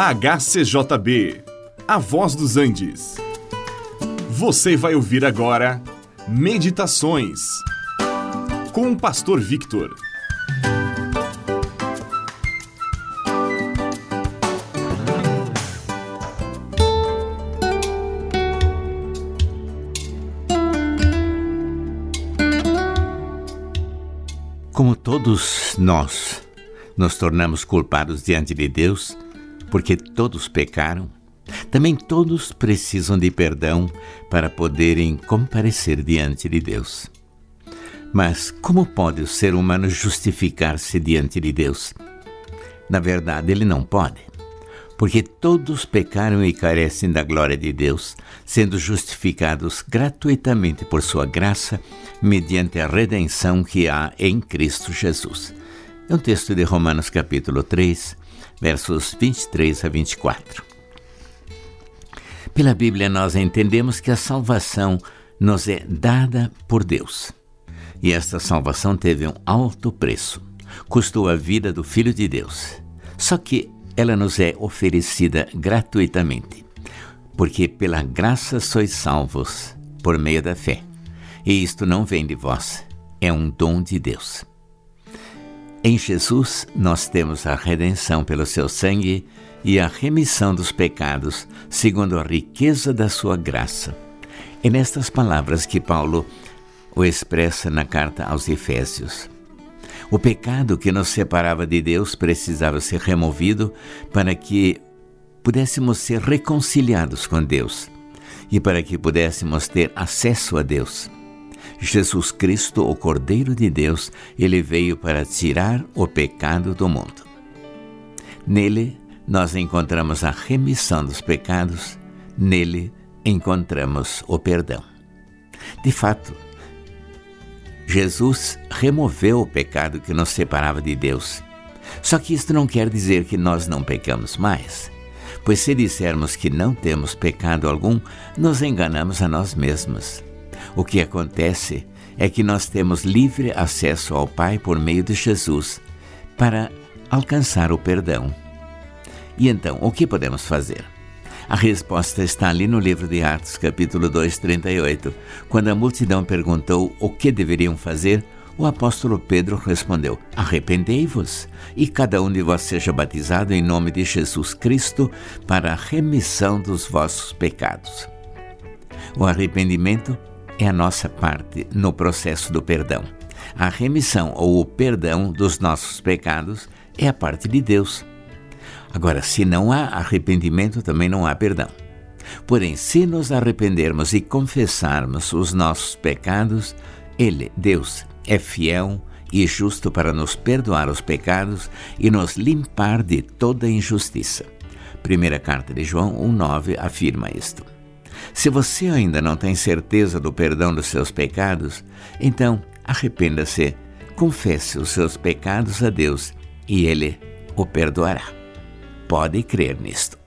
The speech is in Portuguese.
HCJB, A Voz dos Andes. Você vai ouvir agora Meditações com o Pastor Victor. Como todos nós nos tornamos culpados diante de Deus, porque todos pecaram, também todos precisam de perdão para poderem comparecer diante de Deus. Mas como pode o ser humano justificar-se diante de Deus? Na verdade, ele não pode porque todos pecaram e carecem da glória de Deus, sendo justificados gratuitamente por sua graça, mediante a redenção que há em Cristo Jesus. É um texto de Romanos capítulo 3, versos 23 a 24. Pela Bíblia nós entendemos que a salvação nos é dada por Deus. E esta salvação teve um alto preço. Custou a vida do Filho de Deus. Só que ela nos é oferecida gratuitamente, porque pela graça sois salvos por meio da fé. E isto não vem de vós, é um dom de Deus. Em Jesus nós temos a redenção pelo seu sangue e a remissão dos pecados, segundo a riqueza da sua graça. É nestas palavras que Paulo o expressa na carta aos Efésios. O pecado que nos separava de Deus precisava ser removido para que pudéssemos ser reconciliados com Deus e para que pudéssemos ter acesso a Deus. Jesus Cristo, o Cordeiro de Deus, ele veio para tirar o pecado do mundo. Nele, nós encontramos a remissão dos pecados, nele encontramos o perdão. De fato, Jesus removeu o pecado que nos separava de Deus. Só que isto não quer dizer que nós não pecamos mais. Pois se dissermos que não temos pecado algum, nos enganamos a nós mesmos. O que acontece é que nós temos livre acesso ao Pai por meio de Jesus para alcançar o perdão. E então, o que podemos fazer? A resposta está ali no livro de Atos, capítulo 2, 38. Quando a multidão perguntou o que deveriam fazer, o apóstolo Pedro respondeu: Arrependei-vos, e cada um de vós seja batizado em nome de Jesus Cristo para a remissão dos vossos pecados. O arrependimento é a nossa parte no processo do perdão. A remissão ou o perdão dos nossos pecados é a parte de Deus. Agora, se não há arrependimento, também não há perdão. Porém, se nos arrependermos e confessarmos os nossos pecados, Ele, Deus, é fiel e justo para nos perdoar os pecados e nos limpar de toda injustiça. Primeira carta de João 1,9 afirma isto. Se você ainda não tem certeza do perdão dos seus pecados, então arrependa-se, confesse os seus pecados a Deus e Ele o perdoará. Pode crer nisto.